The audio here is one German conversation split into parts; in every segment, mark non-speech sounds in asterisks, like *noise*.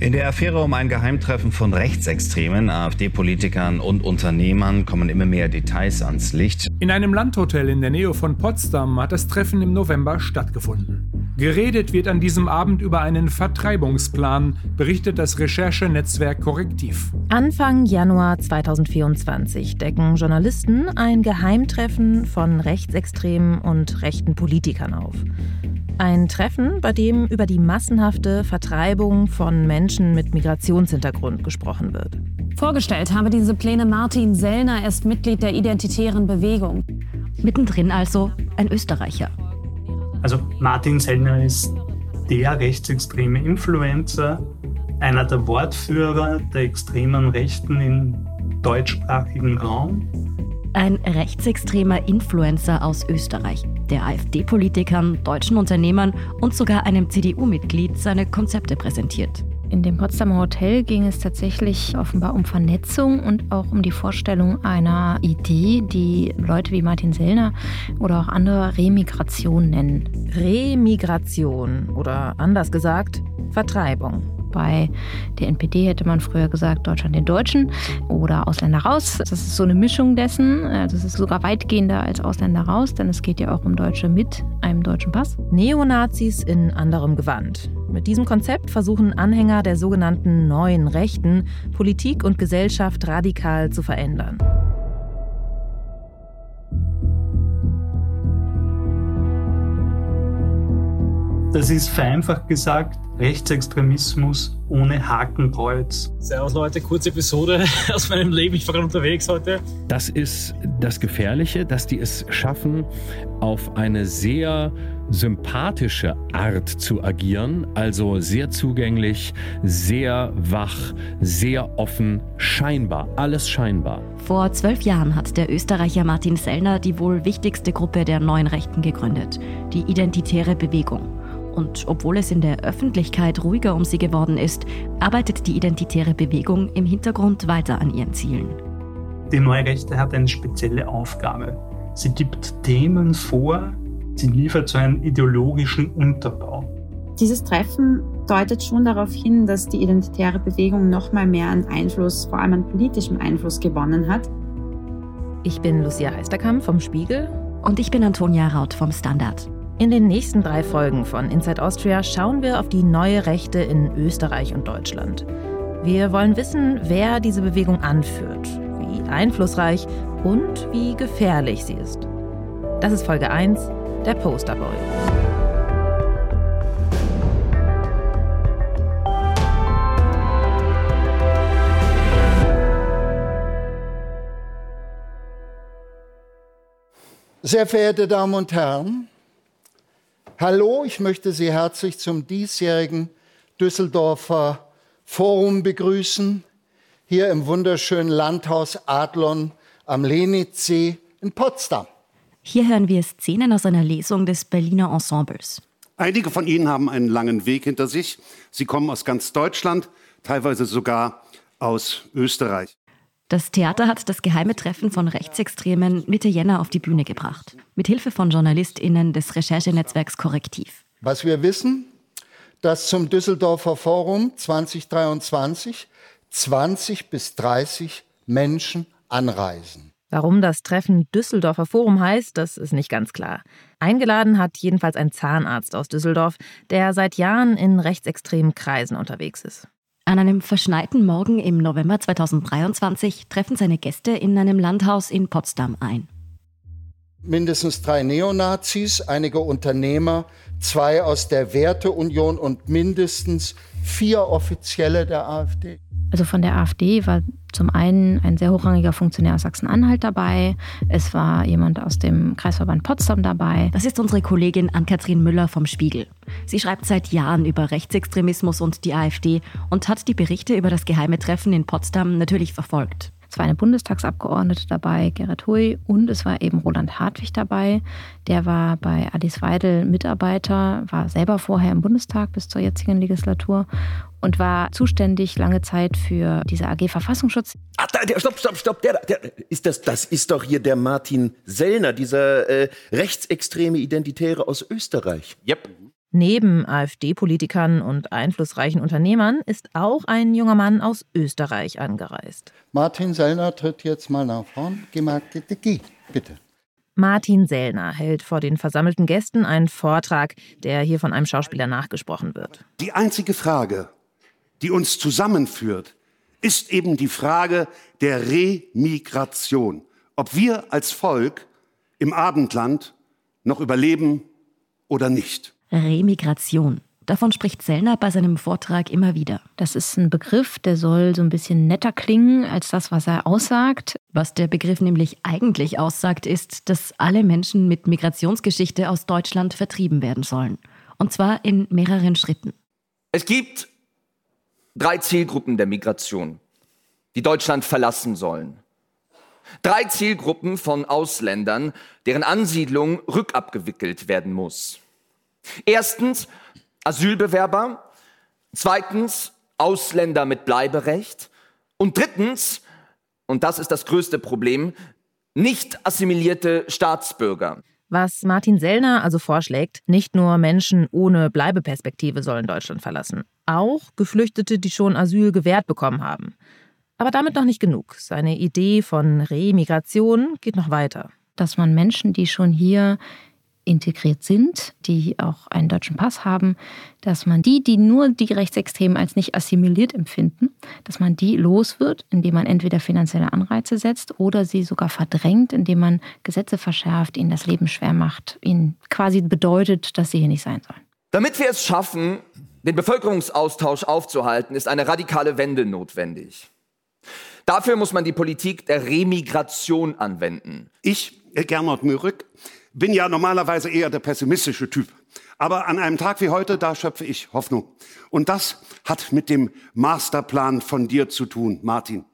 In der Affäre um ein Geheimtreffen von Rechtsextremen, AfD-Politikern und Unternehmern kommen immer mehr Details ans Licht. In einem Landhotel in der Nähe von Potsdam hat das Treffen im November stattgefunden. Geredet wird an diesem Abend über einen Vertreibungsplan, berichtet das Recherchenetzwerk Korrektiv. Anfang Januar 2024 decken Journalisten ein Geheimtreffen von rechtsextremen und rechten Politikern auf. Ein Treffen, bei dem über die massenhafte Vertreibung von Menschen mit Migrationshintergrund gesprochen wird. Vorgestellt habe diese Pläne Martin Sellner, er ist Mitglied der Identitären Bewegung. Mittendrin also ein Österreicher. Also Martin Sellner ist der rechtsextreme Influencer, einer der Wortführer der extremen Rechten im deutschsprachigen Raum. Ein rechtsextremer Influencer aus Österreich der AfD-Politikern, deutschen Unternehmern und sogar einem CDU-Mitglied seine Konzepte präsentiert. In dem Potsdamer Hotel ging es tatsächlich offenbar um Vernetzung und auch um die Vorstellung einer Idee, die Leute wie Martin Sellner oder auch andere Remigration nennen. Remigration oder anders gesagt Vertreibung. Bei der NPD hätte man früher gesagt, Deutschland den Deutschen oder Ausländer raus. Das ist so eine Mischung dessen. Also es ist sogar weitgehender als Ausländer raus, denn es geht ja auch um Deutsche mit einem deutschen Pass. Neonazis in anderem Gewand. Mit diesem Konzept versuchen Anhänger der sogenannten neuen Rechten Politik und Gesellschaft radikal zu verändern. Das ist vereinfacht gesagt Rechtsextremismus ohne Hakenkreuz. Servus Leute, kurze Episode *laughs* aus meinem Leben. Ich war gerade unterwegs heute. Das ist das Gefährliche, dass die es schaffen, auf eine sehr sympathische Art zu agieren, also sehr zugänglich, sehr wach, sehr offen, scheinbar, alles scheinbar. Vor zwölf Jahren hat der Österreicher Martin Sellner die wohl wichtigste Gruppe der neuen Rechten gegründet, die Identitäre Bewegung. Und obwohl es in der Öffentlichkeit ruhiger um sie geworden ist, arbeitet die identitäre Bewegung im Hintergrund weiter an ihren Zielen. Die Neue Rechte hat eine spezielle Aufgabe. Sie gibt Themen vor, sie liefert so einen ideologischen Unterbau. Dieses Treffen deutet schon darauf hin, dass die identitäre Bewegung noch mal mehr an Einfluss, vor allem an politischem Einfluss gewonnen hat. Ich bin Lucia Heisterkamp vom Spiegel. Und ich bin Antonia Raut vom Standard. In den nächsten drei Folgen von Inside Austria schauen wir auf die neue Rechte in Österreich und Deutschland. Wir wollen wissen, wer diese Bewegung anführt, wie einflussreich und wie gefährlich sie ist. Das ist Folge 1, der Posterboy. Sehr verehrte Damen und Herren, Hallo, ich möchte Sie herzlich zum diesjährigen Düsseldorfer Forum begrüßen, hier im wunderschönen Landhaus Adlon am Lenitzsee in Potsdam. Hier hören wir Szenen aus einer Lesung des Berliner Ensembles. Einige von Ihnen haben einen langen Weg hinter sich. Sie kommen aus ganz Deutschland, teilweise sogar aus Österreich. Das Theater hat das geheime Treffen von Rechtsextremen Mitte Jänner auf die Bühne gebracht. Mit Hilfe von JournalistInnen des Recherchenetzwerks Korrektiv. Was wir wissen, dass zum Düsseldorfer Forum 2023 20 bis 30 Menschen anreisen. Warum das Treffen Düsseldorfer Forum heißt, das ist nicht ganz klar. Eingeladen hat jedenfalls ein Zahnarzt aus Düsseldorf, der seit Jahren in rechtsextremen Kreisen unterwegs ist. An einem verschneiten Morgen im November 2023 treffen seine Gäste in einem Landhaus in Potsdam ein. Mindestens drei Neonazis, einige Unternehmer, zwei aus der Werteunion und mindestens vier Offizielle der AfD. Also von der AfD war zum einen ein sehr hochrangiger Funktionär aus Sachsen-Anhalt dabei. Es war jemand aus dem Kreisverband Potsdam dabei. Das ist unsere Kollegin Ann-Kathrin Müller vom Spiegel. Sie schreibt seit Jahren über Rechtsextremismus und die AfD und hat die Berichte über das geheime Treffen in Potsdam natürlich verfolgt. Es war eine Bundestagsabgeordnete dabei, Gerrit Hui, und es war eben Roland Hartwig dabei. Der war bei Alice Weidel Mitarbeiter, war selber vorher im Bundestag bis zur jetzigen Legislatur und war zuständig lange Zeit für diese AG Verfassungsschutz. Ach, da, der, stopp, stopp, stopp, der, der, ist das, das ist doch hier der Martin Sellner, dieser äh, rechtsextreme Identitäre aus Österreich. Yep. Neben AfD-Politikern und einflussreichen Unternehmern ist auch ein junger Mann aus Österreich angereist. Martin Sellner tritt jetzt mal nach vorn. Bitte. Martin Sellner hält vor den versammelten Gästen einen Vortrag, der hier von einem Schauspieler nachgesprochen wird. Die einzige Frage, die uns zusammenführt, ist eben die Frage der Remigration. Ob wir als Volk im Abendland noch überleben oder nicht. Remigration. Davon spricht Sellner bei seinem Vortrag immer wieder. Das ist ein Begriff, der soll so ein bisschen netter klingen als das, was er aussagt. Was der Begriff nämlich eigentlich aussagt, ist, dass alle Menschen mit Migrationsgeschichte aus Deutschland vertrieben werden sollen. Und zwar in mehreren Schritten. Es gibt drei Zielgruppen der Migration, die Deutschland verlassen sollen. Drei Zielgruppen von Ausländern, deren Ansiedlung rückabgewickelt werden muss. Erstens Asylbewerber, zweitens Ausländer mit Bleiberecht und drittens, und das ist das größte Problem, nicht assimilierte Staatsbürger. Was Martin Sellner also vorschlägt, nicht nur Menschen ohne Bleibeperspektive sollen Deutschland verlassen, auch Geflüchtete, die schon Asyl gewährt bekommen haben. Aber damit noch nicht genug. Seine Idee von Remigration geht noch weiter. Dass man Menschen, die schon hier integriert sind, die auch einen deutschen Pass haben, dass man die, die nur die Rechtsextremen als nicht assimiliert empfinden, dass man die los wird, indem man entweder finanzielle Anreize setzt oder sie sogar verdrängt, indem man Gesetze verschärft, ihnen das Leben schwer macht, ihnen quasi bedeutet, dass sie hier nicht sein sollen. Damit wir es schaffen, den Bevölkerungsaustausch aufzuhalten, ist eine radikale Wende notwendig. Dafür muss man die Politik der Remigration anwenden. Ich, Gernot Mürück, bin ja normalerweise eher der pessimistische Typ. Aber an einem Tag wie heute, da schöpfe ich Hoffnung. Und das hat mit dem Masterplan von dir zu tun, Martin.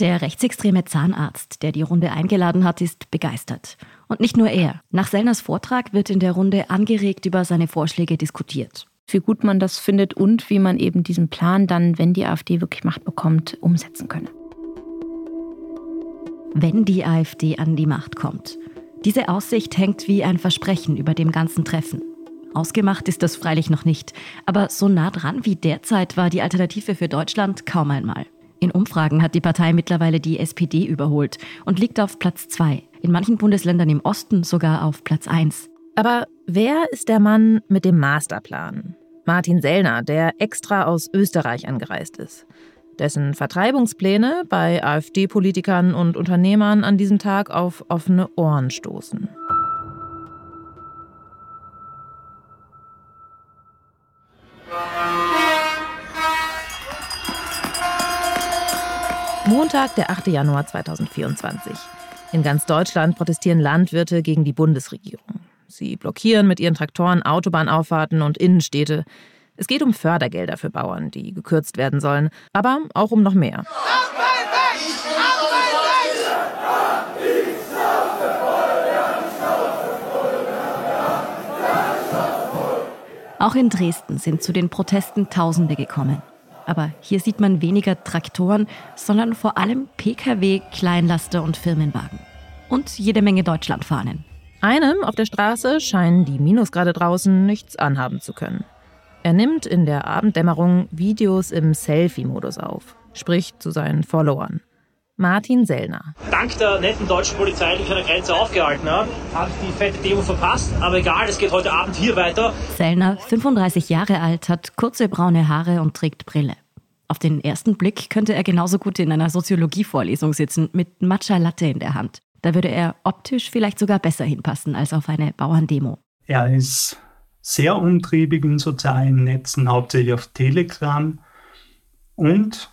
Der rechtsextreme Zahnarzt, der die Runde eingeladen hat, ist begeistert. Und nicht nur er. Nach Sellners Vortrag wird in der Runde angeregt über seine Vorschläge diskutiert. Wie gut man das findet und wie man eben diesen Plan dann, wenn die AfD wirklich Macht bekommt, umsetzen könne. Wenn die AfD an die Macht kommt, diese Aussicht hängt wie ein Versprechen über dem ganzen Treffen. Ausgemacht ist das freilich noch nicht, aber so nah dran wie derzeit war die Alternative für Deutschland kaum einmal. In Umfragen hat die Partei mittlerweile die SPD überholt und liegt auf Platz 2, in manchen Bundesländern im Osten sogar auf Platz 1. Aber wer ist der Mann mit dem Masterplan? Martin Sellner, der extra aus Österreich angereist ist dessen Vertreibungspläne bei AfD-Politikern und Unternehmern an diesem Tag auf offene Ohren stoßen. Montag, der 8. Januar 2024. In ganz Deutschland protestieren Landwirte gegen die Bundesregierung. Sie blockieren mit ihren Traktoren Autobahnauffahrten und Innenstädte. Es geht um Fördergelder für Bauern, die gekürzt werden sollen, aber auch um noch mehr. Auch in Dresden sind zu den Protesten Tausende gekommen. Aber hier sieht man weniger Traktoren, sondern vor allem Pkw, Kleinlaster und Firmenwagen. Und jede Menge Deutschlandfahnen. Einem auf der Straße scheinen die Minusgrade draußen nichts anhaben zu können. Er nimmt in der Abenddämmerung Videos im Selfie-Modus auf, spricht zu seinen Followern. Martin Sellner. Dank der netten deutschen Polizei, die ich an der Grenze aufgehalten habe, habe ich die fette Demo verpasst. Aber egal, es geht heute Abend hier weiter. Sellner, 35 Jahre alt, hat kurze braune Haare und trägt Brille. Auf den ersten Blick könnte er genauso gut in einer Soziologievorlesung sitzen, mit Matcha Latte in der Hand. Da würde er optisch vielleicht sogar besser hinpassen als auf eine Bauerndemo. Er ist sehr umtriebig in sozialen Netzen, hauptsächlich auf Telegram. Und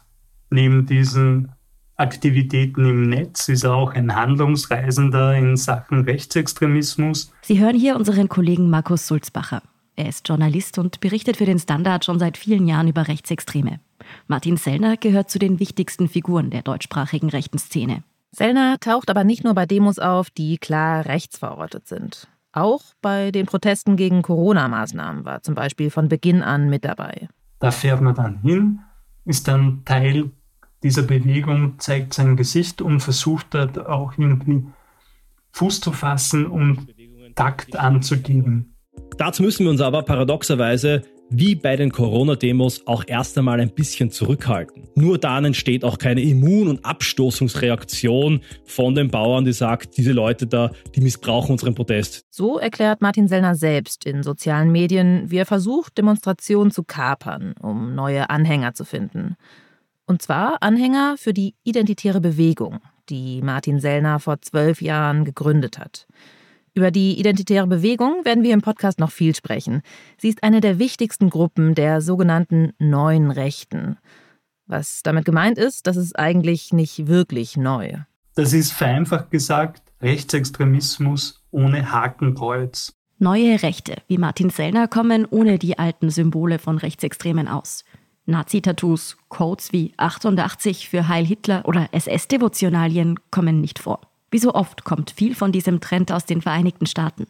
neben diesen Aktivitäten im Netz ist er auch ein Handlungsreisender in Sachen Rechtsextremismus. Sie hören hier unseren Kollegen Markus Sulzbacher. Er ist Journalist und berichtet für den Standard schon seit vielen Jahren über Rechtsextreme. Martin Sellner gehört zu den wichtigsten Figuren der deutschsprachigen rechten Szene. Sellner taucht aber nicht nur bei Demos auf, die klar rechtsverortet sind. Auch bei den Protesten gegen Corona-Maßnahmen war zum Beispiel von Beginn an mit dabei. Da fährt man dann hin, ist dann Teil dieser Bewegung, zeigt sein Gesicht und versucht dort auch irgendwie Fuß zu fassen und Takt anzugeben. Dazu müssen wir uns aber paradoxerweise wie bei den Corona-Demos auch erst einmal ein bisschen zurückhalten. Nur dann entsteht auch keine Immun- und Abstoßungsreaktion von den Bauern, die sagt, diese Leute da, die missbrauchen unseren Protest. So erklärt Martin Sellner selbst in sozialen Medien, wie er versucht, Demonstrationen zu kapern, um neue Anhänger zu finden. Und zwar Anhänger für die identitäre Bewegung, die Martin Sellner vor zwölf Jahren gegründet hat. Über die identitäre Bewegung werden wir im Podcast noch viel sprechen. Sie ist eine der wichtigsten Gruppen der sogenannten neuen Rechten. Was damit gemeint ist, das ist eigentlich nicht wirklich neu. Das ist vereinfacht gesagt Rechtsextremismus ohne Hakenkreuz. Neue Rechte wie Martin Sellner kommen ohne die alten Symbole von Rechtsextremen aus. Nazi-Tattoos, Codes wie 88 für Heil Hitler oder SS-Devotionalien kommen nicht vor. Wie so oft kommt viel von diesem Trend aus den Vereinigten Staaten.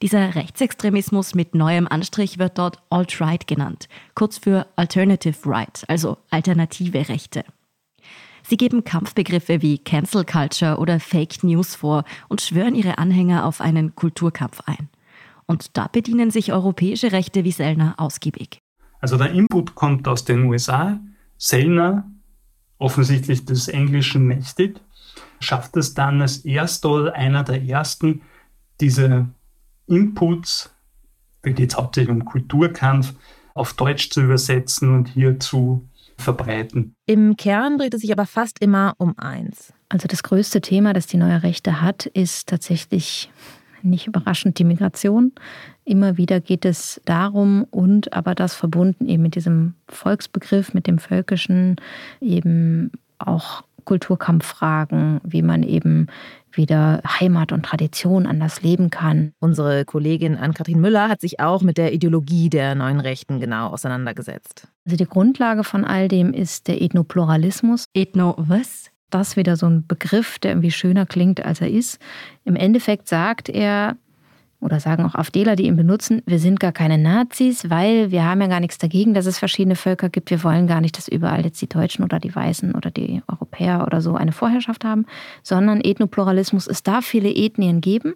Dieser Rechtsextremismus mit neuem Anstrich wird dort Alt-Right genannt, kurz für Alternative Right, also alternative Rechte. Sie geben Kampfbegriffe wie Cancel Culture oder Fake News vor und schwören ihre Anhänger auf einen Kulturkampf ein. Und da bedienen sich europäische Rechte wie Sellner ausgiebig. Also der Input kommt aus den USA. Sellner, offensichtlich des Englischen mächtig, schafft es dann als erster oder einer der ersten, diese Inputs, da geht es hauptsächlich um Kulturkampf, auf Deutsch zu übersetzen und hier zu verbreiten. Im Kern dreht es sich aber fast immer um eins. Also das größte Thema, das die neue Rechte hat, ist tatsächlich nicht überraschend die Migration. Immer wieder geht es darum und aber das verbunden eben mit diesem Volksbegriff, mit dem Völkischen, eben auch Kulturkampffragen, wie man eben wieder Heimat und Tradition anders leben kann. Unsere Kollegin Ann-Kathrin Müller hat sich auch mit der Ideologie der neuen Rechten genau auseinandergesetzt. Also die Grundlage von all dem ist der Ethnopluralismus. Ethno was? Das ist wieder so ein Begriff, der irgendwie schöner klingt, als er ist. Im Endeffekt sagt er, oder sagen auch AfDler, die ihn benutzen, wir sind gar keine Nazis, weil wir haben ja gar nichts dagegen, dass es verschiedene Völker gibt. Wir wollen gar nicht, dass überall jetzt die Deutschen oder die Weißen oder die Europäer oder so eine Vorherrschaft haben, sondern Ethnopluralismus, es darf viele Ethnien geben,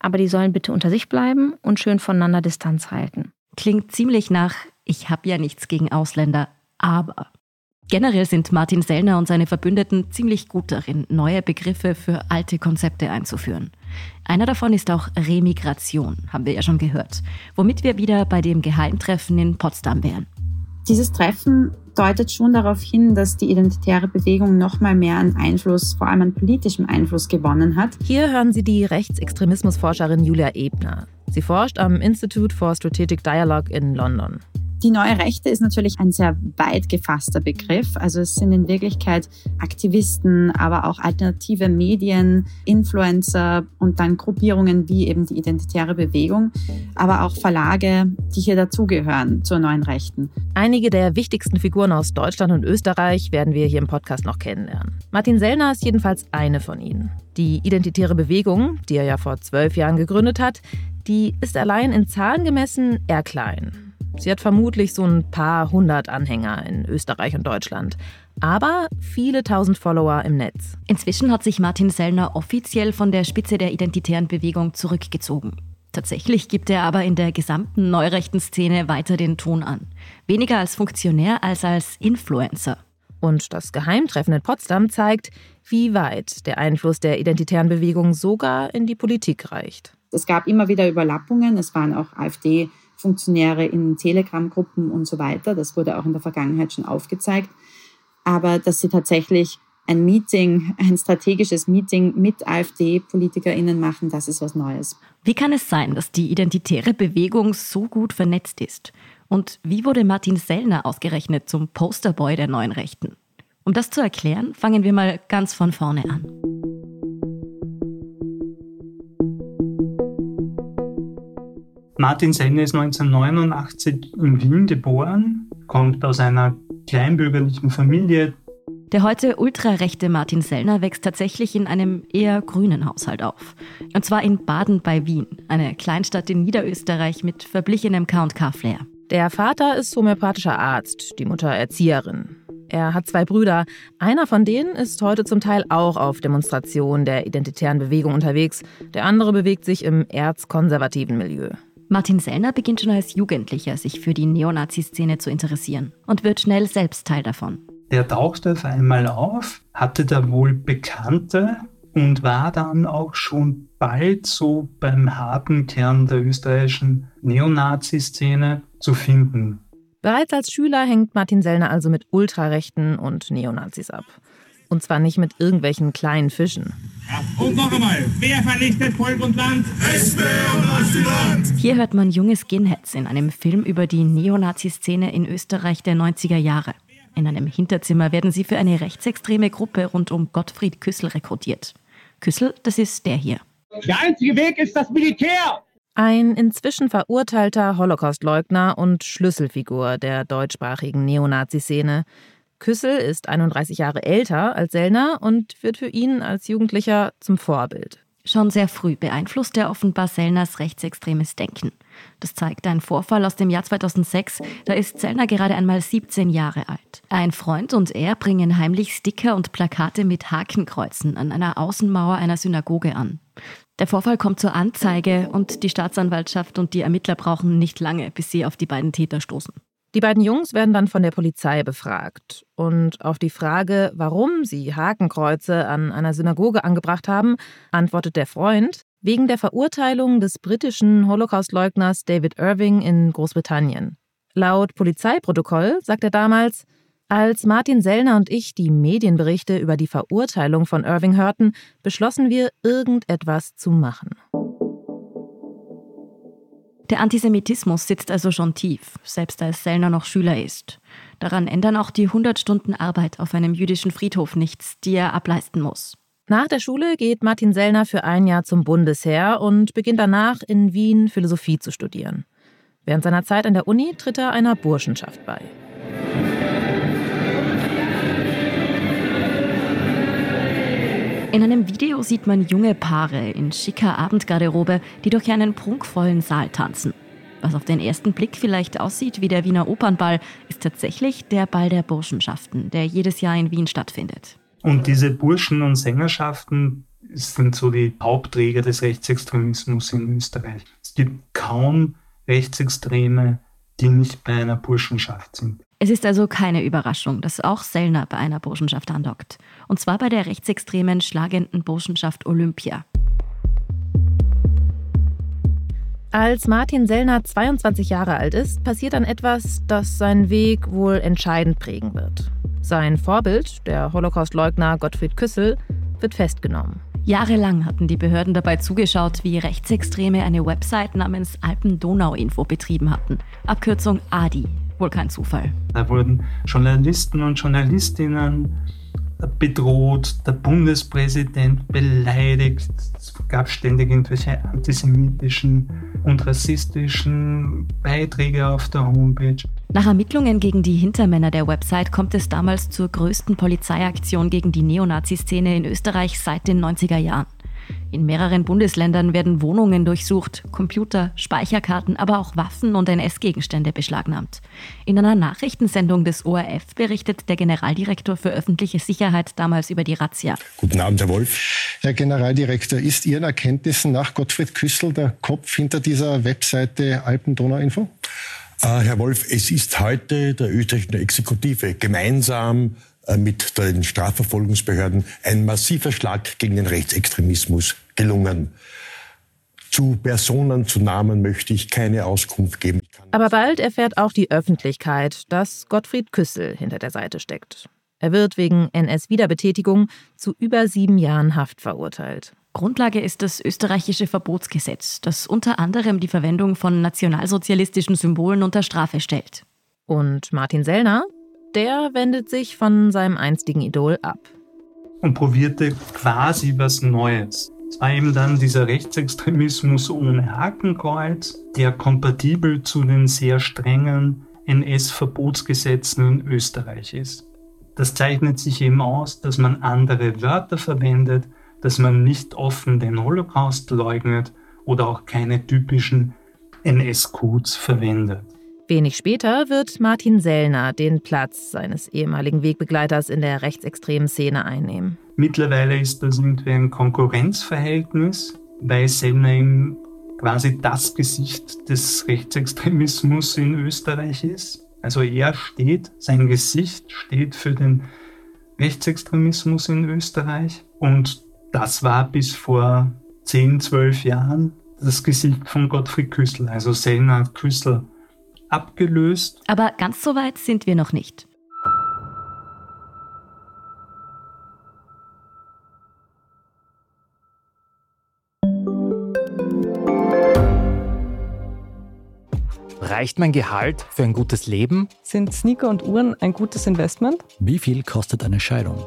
aber die sollen bitte unter sich bleiben und schön voneinander Distanz halten. Klingt ziemlich nach, ich habe ja nichts gegen Ausländer, aber. Generell sind Martin Sellner und seine Verbündeten ziemlich gut darin, neue Begriffe für alte Konzepte einzuführen. Einer davon ist auch Remigration, haben wir ja schon gehört, womit wir wieder bei dem Geheimtreffen in Potsdam wären. Dieses Treffen deutet schon darauf hin, dass die identitäre Bewegung noch mal mehr an Einfluss, vor allem an politischem Einfluss gewonnen hat. Hier hören Sie die Rechtsextremismusforscherin Julia Ebner. Sie forscht am Institute for Strategic Dialogue in London. Die neue Rechte ist natürlich ein sehr weit gefasster Begriff. Also es sind in Wirklichkeit Aktivisten, aber auch alternative Medien, Influencer und dann Gruppierungen wie eben die Identitäre Bewegung, aber auch Verlage, die hier dazugehören zur neuen Rechten. Einige der wichtigsten Figuren aus Deutschland und Österreich werden wir hier im Podcast noch kennenlernen. Martin Sellner ist jedenfalls eine von ihnen. Die Identitäre Bewegung, die er ja vor zwölf Jahren gegründet hat, die ist allein in Zahlen gemessen eher klein. Sie hat vermutlich so ein paar hundert Anhänger in Österreich und Deutschland. Aber viele tausend Follower im Netz. Inzwischen hat sich Martin Sellner offiziell von der Spitze der identitären Bewegung zurückgezogen. Tatsächlich gibt er aber in der gesamten neurechten Szene weiter den Ton an. Weniger als Funktionär als als Influencer. Und das Geheimtreffen in Potsdam zeigt, wie weit der Einfluss der identitären Bewegung sogar in die Politik reicht. Es gab immer wieder Überlappungen. Es waren auch AfD Funktionäre in Telegram-Gruppen und so weiter. Das wurde auch in der Vergangenheit schon aufgezeigt. Aber dass sie tatsächlich ein Meeting, ein strategisches Meeting mit AfD-PolitikerInnen machen, das ist was Neues. Wie kann es sein, dass die identitäre Bewegung so gut vernetzt ist? Und wie wurde Martin Sellner ausgerechnet zum Posterboy der neuen Rechten? Um das zu erklären, fangen wir mal ganz von vorne an. Martin Senne ist 1989 in Wien geboren, kommt aus einer kleinbürgerlichen Familie. Der heute ultrarechte Martin Sellner wächst tatsächlich in einem eher grünen Haushalt auf. Und zwar in Baden bei Wien, eine Kleinstadt in Niederösterreich mit verblichenem K&K-Flair. Der Vater ist homöopathischer Arzt, die Mutter Erzieherin. Er hat zwei Brüder. Einer von denen ist heute zum Teil auch auf Demonstrationen der identitären Bewegung unterwegs. Der andere bewegt sich im erzkonservativen Milieu. Martin Sellner beginnt schon als Jugendlicher sich für die Neonazi-Szene zu interessieren und wird schnell selbst Teil davon. Der tauchte auf einmal auf, hatte da wohl Bekannte und war dann auch schon bald so beim harten Kern der österreichischen Neonazi-Szene zu finden. Bereits als Schüler hängt Martin Sellner also mit Ultrarechten und Neonazis ab. Und zwar nicht mit irgendwelchen kleinen Fischen. Und noch einmal, wer vernichtet Volk und Land? Und Ostdeutschland! Hier hört man junge Skinheads in einem Film über die Neonazi-Szene in Österreich der 90er Jahre. In einem Hinterzimmer werden sie für eine rechtsextreme Gruppe rund um Gottfried Küssel rekrutiert. Küssel, das ist der hier. Der einzige Weg ist das Militär! Ein inzwischen verurteilter Holocaustleugner und Schlüsselfigur der deutschsprachigen Neonazi-Szene. Küssel ist 31 Jahre älter als Sellner und wird für ihn als Jugendlicher zum Vorbild. Schon sehr früh beeinflusst er offenbar Sellners rechtsextremes Denken. Das zeigt ein Vorfall aus dem Jahr 2006. Da ist Sellner gerade einmal 17 Jahre alt. Ein Freund und er bringen heimlich Sticker und Plakate mit Hakenkreuzen an einer Außenmauer einer Synagoge an. Der Vorfall kommt zur Anzeige und die Staatsanwaltschaft und die Ermittler brauchen nicht lange, bis sie auf die beiden Täter stoßen. Die beiden Jungs werden dann von der Polizei befragt. Und auf die Frage, warum sie Hakenkreuze an einer Synagoge angebracht haben, antwortet der Freund, wegen der Verurteilung des britischen Holocaustleugners David Irving in Großbritannien. Laut Polizeiprotokoll sagt er damals, als Martin Sellner und ich die Medienberichte über die Verurteilung von Irving hörten, beschlossen wir, irgendetwas zu machen. Der Antisemitismus sitzt also schon tief, selbst als Sellner noch Schüler ist. Daran ändern auch die 100 Stunden Arbeit auf einem jüdischen Friedhof nichts, die er ableisten muss. Nach der Schule geht Martin Sellner für ein Jahr zum Bundesheer und beginnt danach in Wien Philosophie zu studieren. Während seiner Zeit an der Uni tritt er einer Burschenschaft bei. In einem Video sieht man junge Paare in schicker Abendgarderobe, die durch einen prunkvollen Saal tanzen. Was auf den ersten Blick vielleicht aussieht wie der Wiener Opernball, ist tatsächlich der Ball der Burschenschaften, der jedes Jahr in Wien stattfindet. Und diese Burschen- und Sängerschaften sind so die Hauptträger des Rechtsextremismus in Österreich. Es gibt kaum Rechtsextreme, die nicht bei einer Burschenschaft sind. Es ist also keine Überraschung, dass auch Sellner bei einer Burschenschaft andockt. Und zwar bei der rechtsextremen schlagenden Burschenschaft Olympia. Als Martin Sellner 22 Jahre alt ist, passiert dann etwas, das seinen Weg wohl entscheidend prägen wird. Sein Vorbild, der Holocaustleugner Gottfried Küssel, wird festgenommen. Jahrelang hatten die Behörden dabei zugeschaut, wie Rechtsextreme eine Website namens Alpen-Donau-Info betrieben hatten. Abkürzung ADI. Wohl kein Zufall. Da wurden Journalisten und Journalistinnen bedroht, der Bundespräsident beleidigt. Es gab ständig irgendwelche antisemitischen und rassistischen Beiträge auf der Homepage. Nach Ermittlungen gegen die Hintermänner der Website kommt es damals zur größten Polizeiaktion gegen die Neonazi-Szene in Österreich seit den 90er Jahren. In mehreren Bundesländern werden Wohnungen durchsucht, Computer, Speicherkarten, aber auch Waffen und NS-Gegenstände beschlagnahmt. In einer Nachrichtensendung des ORF berichtet der Generaldirektor für öffentliche Sicherheit damals über die Razzia. Guten Abend, Herr Wolf. Herr Generaldirektor, ist Ihren Erkenntnissen nach Gottfried Küssel der Kopf hinter dieser Webseite Alpen-Donau-Info? Äh, Herr Wolf, es ist heute der österreichischen Exekutive gemeinsam äh, mit den Strafverfolgungsbehörden ein massiver Schlag gegen den Rechtsextremismus gelungen. Zu Personen, zu Namen möchte ich keine Auskunft geben. Aber bald erfährt auch die Öffentlichkeit, dass Gottfried Küssel hinter der Seite steckt. Er wird wegen NS-Wiederbetätigung zu über sieben Jahren Haft verurteilt. Grundlage ist das österreichische Verbotsgesetz, das unter anderem die Verwendung von nationalsozialistischen Symbolen unter Strafe stellt. Und Martin Sellner der wendet sich von seinem einstigen Idol ab. Und probierte quasi was Neues. Es war eben dann dieser Rechtsextremismus ohne Hakenkreuz, der kompatibel zu den sehr strengen NS-Verbotsgesetzen in Österreich ist. Das zeichnet sich eben aus, dass man andere Wörter verwendet, dass man nicht offen den Holocaust leugnet oder auch keine typischen NS-Codes verwendet. Wenig später wird Martin Sellner den Platz seines ehemaligen Wegbegleiters in der rechtsextremen Szene einnehmen. Mittlerweile ist das irgendwie ein Konkurrenzverhältnis, weil Sellner quasi das Gesicht des Rechtsextremismus in Österreich ist. Also er steht, sein Gesicht steht für den Rechtsextremismus in Österreich und das war bis vor 10, 12 Jahren das Gesicht von Gottfried Küssel. Also Selner hat Küssel abgelöst. Aber ganz so weit sind wir noch nicht. Reicht mein Gehalt für ein gutes Leben? Sind Sneaker und Uhren ein gutes Investment? Wie viel kostet eine Scheidung?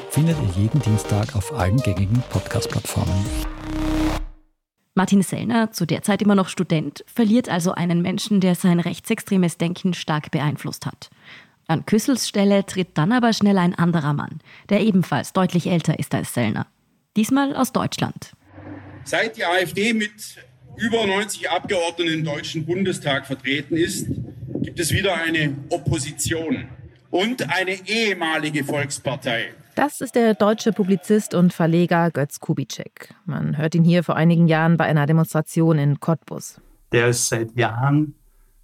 findet ihr jeden Dienstag auf allen gängigen Podcast-Plattformen. Martin Sellner, zu der Zeit immer noch Student, verliert also einen Menschen, der sein rechtsextremes Denken stark beeinflusst hat. An Küssels Stelle tritt dann aber schnell ein anderer Mann, der ebenfalls deutlich älter ist als Sellner. Diesmal aus Deutschland. Seit die AfD mit über 90 Abgeordneten im Deutschen Bundestag vertreten ist, gibt es wieder eine Opposition und eine ehemalige Volkspartei. Das ist der deutsche Publizist und Verleger Götz Kubitschek. Man hört ihn hier vor einigen Jahren bei einer Demonstration in Cottbus. Der ist seit Jahren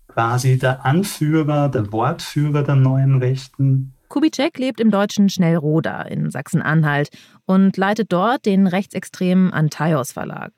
quasi der Anführer, der Wortführer der neuen Rechten. Kubitschek lebt im deutschen Schnellroda in Sachsen-Anhalt und leitet dort den rechtsextremen Antaios Verlag.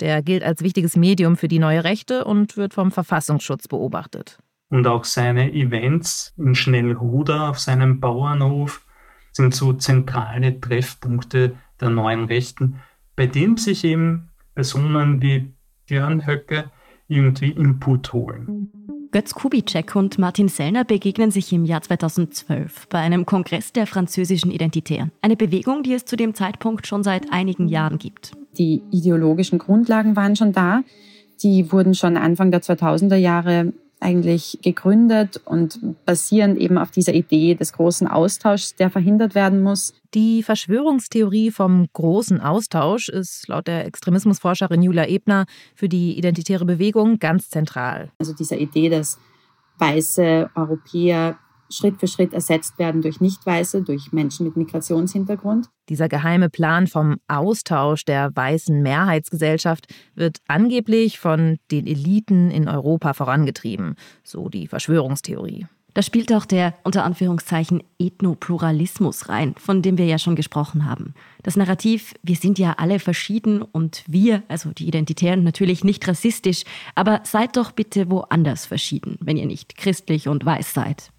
Der gilt als wichtiges Medium für die neue Rechte und wird vom Verfassungsschutz beobachtet. Und auch seine Events in Schnellroda auf seinem Bauernhof sind so zentrale Treffpunkte der neuen Rechten, bei denen sich eben Personen wie Björn Höcke irgendwie Input holen. Götz Kubitschek und Martin Sellner begegnen sich im Jahr 2012 bei einem Kongress der französischen Identitären. Eine Bewegung, die es zu dem Zeitpunkt schon seit einigen Jahren gibt. Die ideologischen Grundlagen waren schon da. Die wurden schon Anfang der 2000er Jahre eigentlich gegründet und basieren eben auf dieser Idee des großen Austauschs, der verhindert werden muss. Die Verschwörungstheorie vom großen Austausch ist laut der Extremismusforscherin Julia Ebner für die identitäre Bewegung ganz zentral. Also dieser Idee, dass weiße Europäer Schritt für Schritt ersetzt werden durch Nicht-Weiße, durch Menschen mit Migrationshintergrund. Dieser geheime Plan vom Austausch der weißen Mehrheitsgesellschaft wird angeblich von den Eliten in Europa vorangetrieben, so die Verschwörungstheorie. Da spielt auch der unter Anführungszeichen Ethnopluralismus rein, von dem wir ja schon gesprochen haben. Das Narrativ, wir sind ja alle verschieden und wir, also die Identitären, natürlich nicht rassistisch, aber seid doch bitte woanders verschieden, wenn ihr nicht christlich und weiß seid.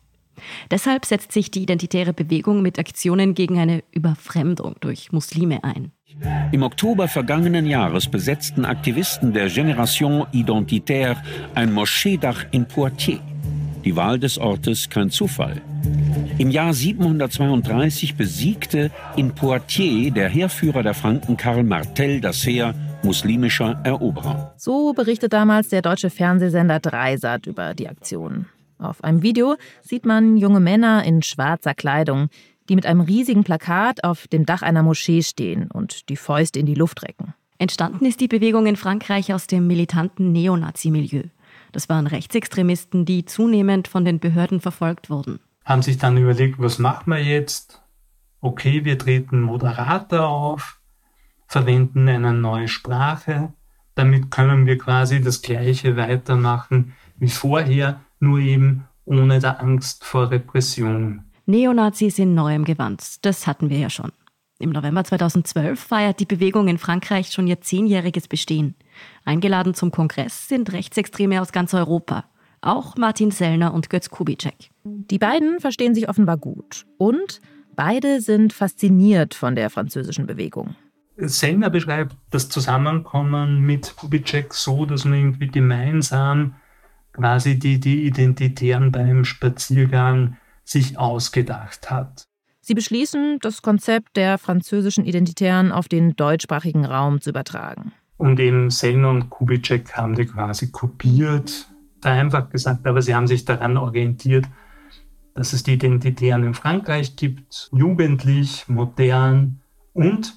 Deshalb setzt sich die identitäre Bewegung mit Aktionen gegen eine Überfremdung durch Muslime ein. Im Oktober vergangenen Jahres besetzten Aktivisten der Génération Identitaire ein Moscheedach in Poitiers. Die Wahl des Ortes kein Zufall. Im Jahr 732 besiegte in Poitiers der Heerführer der Franken Karl Martel das Heer muslimischer Eroberer. So berichtet damals der deutsche Fernsehsender Dreisat über die Aktion. Auf einem Video sieht man junge Männer in schwarzer Kleidung, die mit einem riesigen Plakat auf dem Dach einer Moschee stehen und die Fäuste in die Luft recken. Entstanden ist die Bewegung in Frankreich aus dem militanten Neonazi-Milieu. Das waren Rechtsextremisten, die zunehmend von den Behörden verfolgt wurden. Haben sich dann überlegt, was machen wir jetzt? Okay, wir treten moderater auf, verwenden eine neue Sprache. Damit können wir quasi das Gleiche weitermachen wie vorher, nur eben ohne der Angst vor Repression. Neonazis in neuem Gewand, das hatten wir ja schon. Im November 2012 feiert die Bewegung in Frankreich schon ihr zehnjähriges Bestehen. Eingeladen zum Kongress sind Rechtsextreme aus ganz Europa. Auch Martin Sellner und Götz Kubitschek. Die beiden verstehen sich offenbar gut. Und beide sind fasziniert von der französischen Bewegung. Sellner beschreibt das Zusammenkommen mit Kubitschek so, dass man irgendwie gemeinsam quasi die, die Identitären beim Spaziergang sich ausgedacht hat. Sie beschließen, das Konzept der französischen Identitären auf den deutschsprachigen Raum zu übertragen. Und eben Sellner und Kubitschek haben die quasi kopiert, vereinfacht gesagt, aber sie haben sich daran orientiert, dass es die Identitären in Frankreich gibt, jugendlich, modern und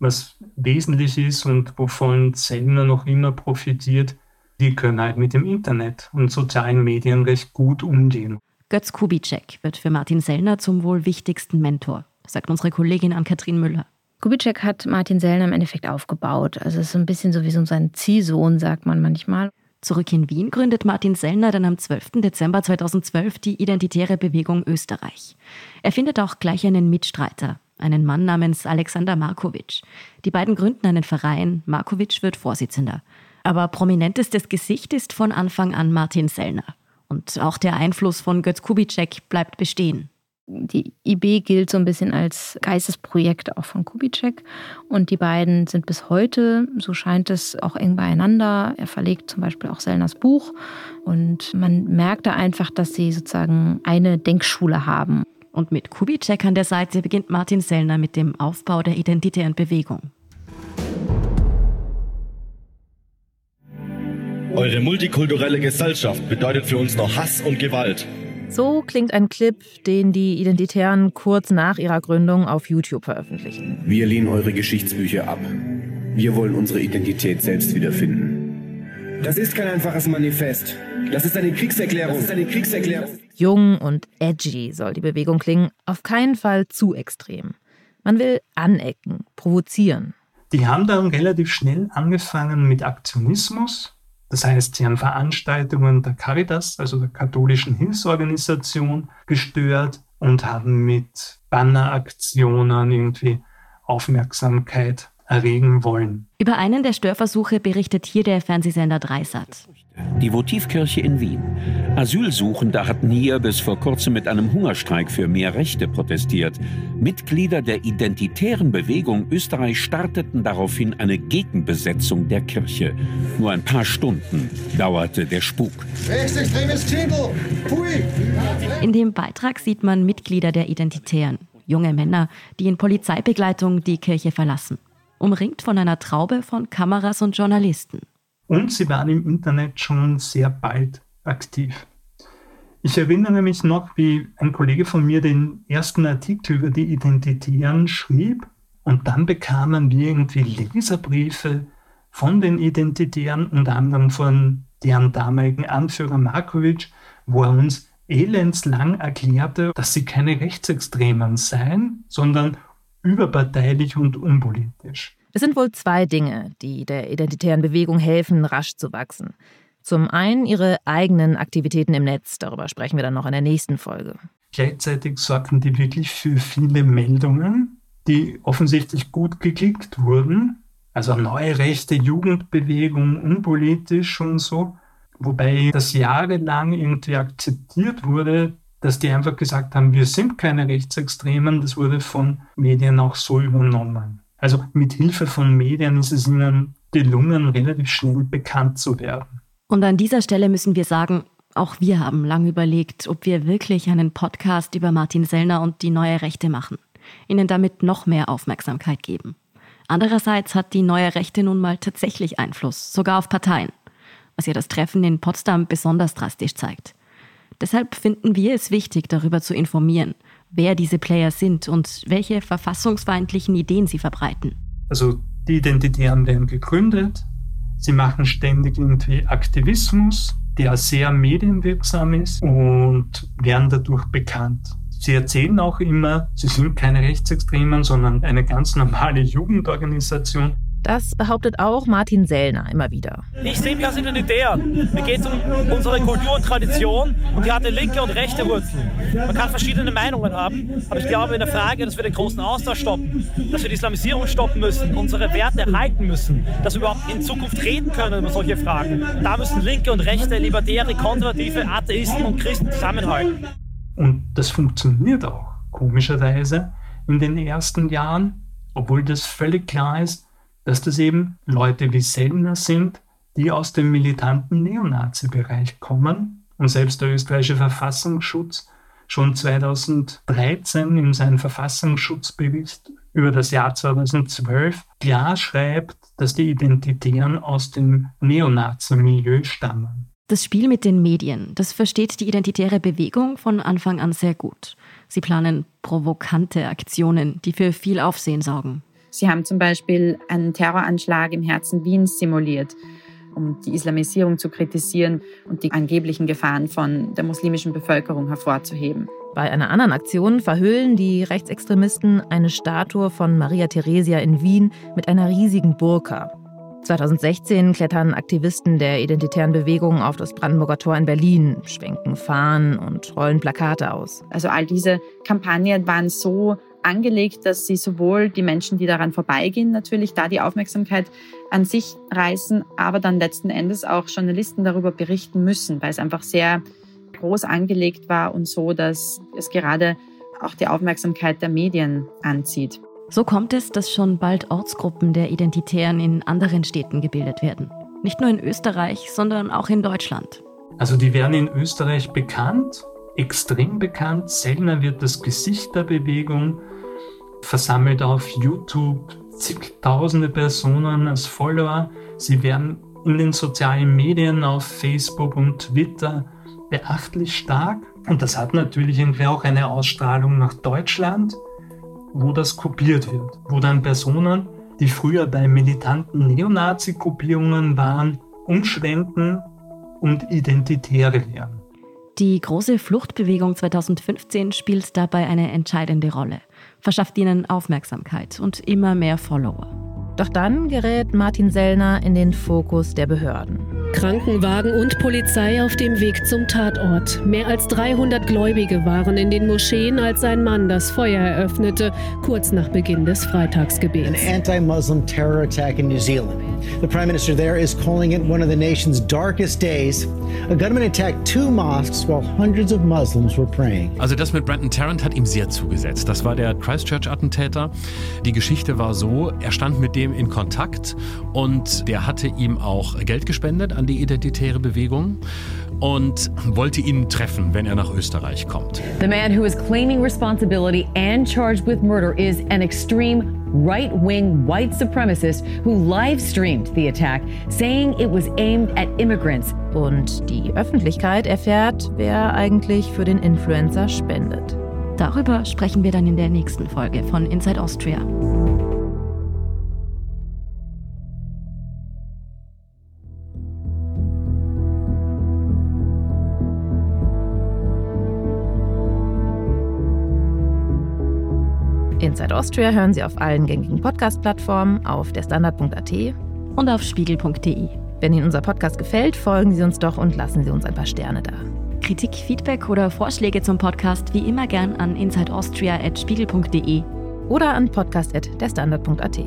was wesentlich ist und wovon Zellner noch immer profitiert, die können halt mit dem Internet und sozialen Medien recht gut umgehen. Götz Kubitschek wird für Martin Sellner zum wohl wichtigsten Mentor, sagt unsere Kollegin Ann-Kathrin Müller. Kubitschek hat Martin Sellner im Endeffekt aufgebaut. Also es ist so ein bisschen so wie so sein Ziehsohn, sagt man manchmal. Zurück in Wien gründet Martin Sellner dann am 12. Dezember 2012 die Identitäre Bewegung Österreich. Er findet auch gleich einen Mitstreiter, einen Mann namens Alexander Markovic. Die beiden gründen einen Verein, Markovic wird Vorsitzender. Aber prominentestes Gesicht ist von Anfang an Martin Sellner. Und auch der Einfluss von Götz Kubitschek bleibt bestehen die IB gilt so ein bisschen als Geistesprojekt auch von Kubitschek. Und die beiden sind bis heute, so scheint es, auch eng beieinander. Er verlegt zum Beispiel auch Sellners Buch. Und man merkt da einfach, dass sie sozusagen eine Denkschule haben. Und mit Kubitschek an der Seite beginnt Martin Sellner mit dem Aufbau der identitären Bewegung. Eure multikulturelle Gesellschaft bedeutet für uns noch Hass und Gewalt. So klingt ein Clip, den die Identitären kurz nach ihrer Gründung auf YouTube veröffentlichen. Wir lehnen eure Geschichtsbücher ab. Wir wollen unsere Identität selbst wiederfinden. Das ist kein einfaches Manifest. Das ist eine Kriegserklärung. Das ist eine Kriegserklärung. Jung und edgy soll die Bewegung klingen, auf keinen Fall zu extrem. Man will anecken, provozieren. Die haben dann relativ schnell angefangen mit Aktionismus, das heißt, sie haben Veranstaltungen der Caritas, also der katholischen Hilfsorganisation, gestört und haben mit Banneraktionen irgendwie Aufmerksamkeit erregen wollen. Über einen der Störversuche berichtet hier der Fernsehsender Dreisat. Die Votivkirche in Wien. Asylsuchende hatten hier bis vor kurzem mit einem Hungerstreik für mehr Rechte protestiert. Mitglieder der identitären Bewegung Österreich starteten daraufhin eine Gegenbesetzung der Kirche. Nur ein paar Stunden dauerte der Spuk. In dem Beitrag sieht man Mitglieder der Identitären, junge Männer, die in Polizeibegleitung die Kirche verlassen umringt von einer Traube von Kameras und Journalisten. Und sie waren im Internet schon sehr bald aktiv. Ich erinnere mich noch, wie ein Kollege von mir den ersten Artikel über die Identitären schrieb und dann bekamen wir irgendwie Leserbriefe von den Identitären, unter anderem von deren damaligen Anführer Markovic, wo er uns elendslang erklärte, dass sie keine Rechtsextremen seien, sondern überparteilich und unpolitisch. Es sind wohl zwei Dinge, die der identitären Bewegung helfen, rasch zu wachsen. Zum einen ihre eigenen Aktivitäten im Netz, darüber sprechen wir dann noch in der nächsten Folge. Gleichzeitig sorgten die wirklich für viele Meldungen, die offensichtlich gut geklickt wurden. Also neue rechte Jugendbewegung, unpolitisch und so. Wobei das jahrelang irgendwie akzeptiert wurde, dass die einfach gesagt haben, wir sind keine Rechtsextremen. Das wurde von Medien auch so übernommen. Also mit Hilfe von Medien ist es ihnen gelungen, relativ schnell bekannt zu werden. Und an dieser Stelle müssen wir sagen, auch wir haben lange überlegt, ob wir wirklich einen Podcast über Martin Sellner und die neue Rechte machen, ihnen damit noch mehr Aufmerksamkeit geben. Andererseits hat die neue Rechte nun mal tatsächlich Einfluss, sogar auf Parteien, was ja das Treffen in Potsdam besonders drastisch zeigt. Deshalb finden wir es wichtig, darüber zu informieren, wer diese Player sind und welche verfassungsfeindlichen Ideen sie verbreiten. Also die Identitären werden gegründet, sie machen ständig irgendwie Aktivismus, der sehr medienwirksam ist und werden dadurch bekannt. Sie erzählen auch immer, sie sind keine Rechtsextremen, sondern eine ganz normale Jugendorganisation. Das behauptet auch Martin Sellner immer wieder. Ich sehe mich als Identitär. Mir geht es um unsere Kultur und Tradition und die hat eine linke und rechte Wurzeln. Man kann verschiedene Meinungen haben, aber ich glaube in der Frage, dass wir den großen Austausch stoppen, dass wir die Islamisierung stoppen müssen, unsere Werte erhalten müssen, dass wir überhaupt in Zukunft reden können über solche Fragen, da müssen linke und rechte, libertäre, konservative, Atheisten und Christen zusammenhalten. Und das funktioniert auch, komischerweise, in den ersten Jahren, obwohl das völlig klar ist, dass das eben Leute wie Sellner sind, die aus dem militanten Neonazi-Bereich kommen. Und selbst der österreichische Verfassungsschutz schon 2013 in seinem Verfassungsschutzbericht über das Jahr 2012 klar schreibt, dass die Identitären aus dem Neonazi-Milieu stammen. Das Spiel mit den Medien, das versteht die identitäre Bewegung von Anfang an sehr gut. Sie planen provokante Aktionen, die für viel Aufsehen sorgen. Sie haben zum Beispiel einen Terroranschlag im Herzen Wiens simuliert, um die Islamisierung zu kritisieren und die angeblichen Gefahren von der muslimischen Bevölkerung hervorzuheben. Bei einer anderen Aktion verhüllen die Rechtsextremisten eine Statue von Maria Theresia in Wien mit einer riesigen Burka. 2016 klettern Aktivisten der identitären Bewegung auf das Brandenburger Tor in Berlin, schwenken Fahnen und rollen Plakate aus. Also all diese Kampagnen waren so angelegt, dass sie sowohl die Menschen, die daran vorbeigehen, natürlich da die Aufmerksamkeit an sich reißen, aber dann letzten Endes auch Journalisten darüber berichten müssen, weil es einfach sehr groß angelegt war und so, dass es gerade auch die Aufmerksamkeit der Medien anzieht. So kommt es, dass schon bald Ortsgruppen der Identitären in anderen Städten gebildet werden. Nicht nur in Österreich, sondern auch in Deutschland. Also die werden in Österreich bekannt, extrem bekannt. Seltener wird das Gesicht der Bewegung versammelt auf YouTube zigtausende Personen als Follower. Sie werden in den sozialen Medien auf Facebook und Twitter beachtlich stark. Und das hat natürlich irgendwie auch eine Ausstrahlung nach Deutschland wo das kopiert wird, wo dann Personen, die früher bei militanten Neonazi-Gruppierungen waren, umschwenken und Identitäre werden. Die große Fluchtbewegung 2015 spielt dabei eine entscheidende Rolle, verschafft ihnen Aufmerksamkeit und immer mehr Follower. Doch dann gerät Martin Sellner in den Fokus der Behörden. Krankenwagen und Polizei auf dem Weg zum Tatort. Mehr als 300 Gläubige waren in den Moscheen, als ein Mann das Feuer eröffnete, kurz nach Beginn des Freitagsgebets. An anti-Muslim terror attack in New Zealand. The prime minister there is calling it one of the nation's darkest days. A gunman attacked two mosques while hundreds of Muslims were praying. Also das mit Brandon Tarrant hat ihm sehr zugesetzt. Das war der Christchurch-Attentäter. Die Geschichte war so, er stand mit dem in Kontakt und der hatte ihm auch Geld gespendet an die identitäre Bewegung und wollte ihn treffen, wenn er nach Österreich kommt. The man who is claiming responsibility and charged with murder is an extreme right-wing white supremacist who live-streamed the attack, saying it was aimed at immigrants. Und die Öffentlichkeit erfährt, wer eigentlich für den Influencer spendet. Darüber sprechen wir dann in der nächsten Folge von Inside Austria. Inside Austria hören Sie auf allen gängigen Podcast-Plattformen, auf der Standard.at und auf spiegel.de. Wenn Ihnen unser Podcast gefällt, folgen Sie uns doch und lassen Sie uns ein paar Sterne da. Kritik, Feedback oder Vorschläge zum Podcast wie immer gern an insideaustria.spiegel.de oder an podcast.derstandard.at.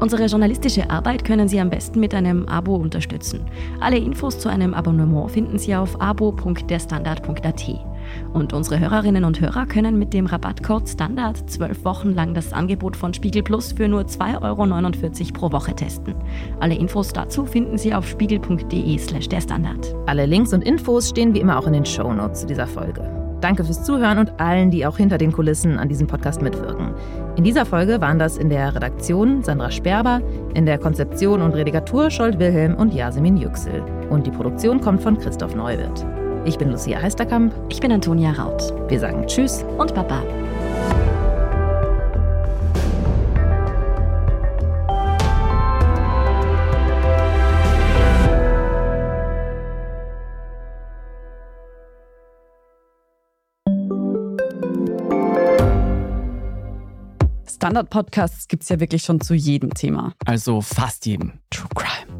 Unsere journalistische Arbeit können Sie am besten mit einem Abo unterstützen. Alle Infos zu einem Abonnement finden Sie auf abo.derstandard.at. Und unsere Hörerinnen und Hörer können mit dem Rabattcode Standard zwölf Wochen lang das Angebot von Spiegel Plus für nur 2,49 Euro pro Woche testen. Alle Infos dazu finden Sie auf spiegel.de/slash der Standard. Alle Links und Infos stehen wie immer auch in den Shownotes zu dieser Folge. Danke fürs Zuhören und allen, die auch hinter den Kulissen an diesem Podcast mitwirken. In dieser Folge waren das in der Redaktion Sandra Sperber, in der Konzeption und Redigatur Scholt Wilhelm und Yasemin Yüksel. Und die Produktion kommt von Christoph Neuwirth. Ich bin Lucia Heisterkamp. Ich bin Antonia Raut. Wir sagen Tschüss und Baba. Standard-Podcasts gibt es ja wirklich schon zu jedem Thema. Also fast jedem. True Crime.